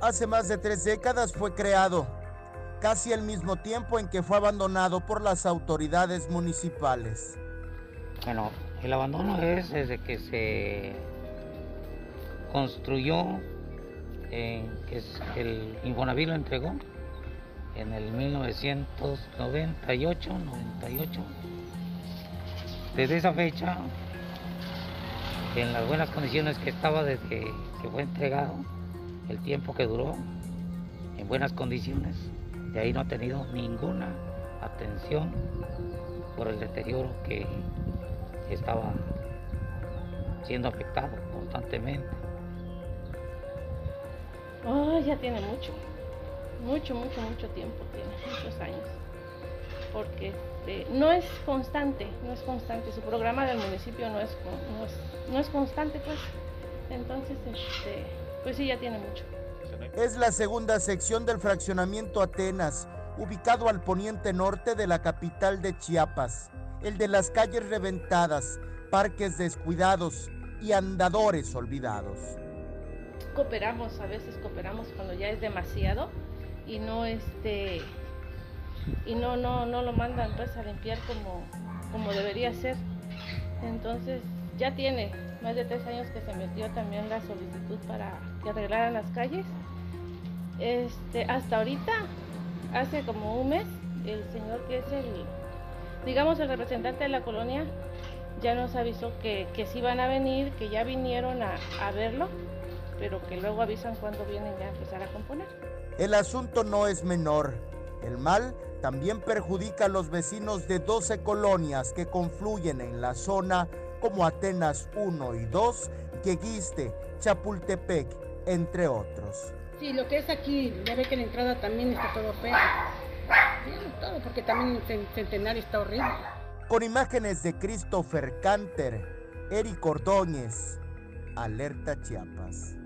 Hace más de tres décadas fue creado, casi al mismo tiempo en que fue abandonado por las autoridades municipales. Bueno, el abandono es desde que se construyó, que es el Infonavit lo entregó en el 1998, 98. Desde esa fecha, en las buenas condiciones que estaba desde que fue entregado, el tiempo que duró, en buenas condiciones, de ahí no ha tenido ninguna atención por el deterioro que estaba siendo afectado constantemente. Oh, ya tiene mucho, mucho, mucho, mucho tiempo, tiene muchos años. Porque este, no es constante, no es constante. Su programa del municipio no es, no es, constante, pues. Entonces, este, pues sí, ya tiene mucho. Es la segunda sección del fraccionamiento Atenas, ubicado al poniente norte de la capital de Chiapas. El de las calles reventadas, parques descuidados y andadores olvidados cooperamos, a veces cooperamos cuando ya es demasiado y no este y no no no lo mandan pues a limpiar como, como debería ser. Entonces ya tiene más de tres años que se metió también la solicitud para que arreglaran las calles. Este, hasta ahorita, hace como un mes, el señor que es el, digamos, el representante de la colonia, ya nos avisó que, que sí van a venir, que ya vinieron a, a verlo pero que luego avisan cuando vienen ya a empezar a componer. El asunto no es menor. El mal también perjudica a los vecinos de 12 colonias que confluyen en la zona como Atenas 1 y 2, Queguiste, Chapultepec, entre otros. Sí, lo que es aquí, ya ve que la entrada también está todo feo. todo, porque también el centenario está horrible. Con imágenes de Christopher Canter, Eric Ordóñez, Alerta Chiapas.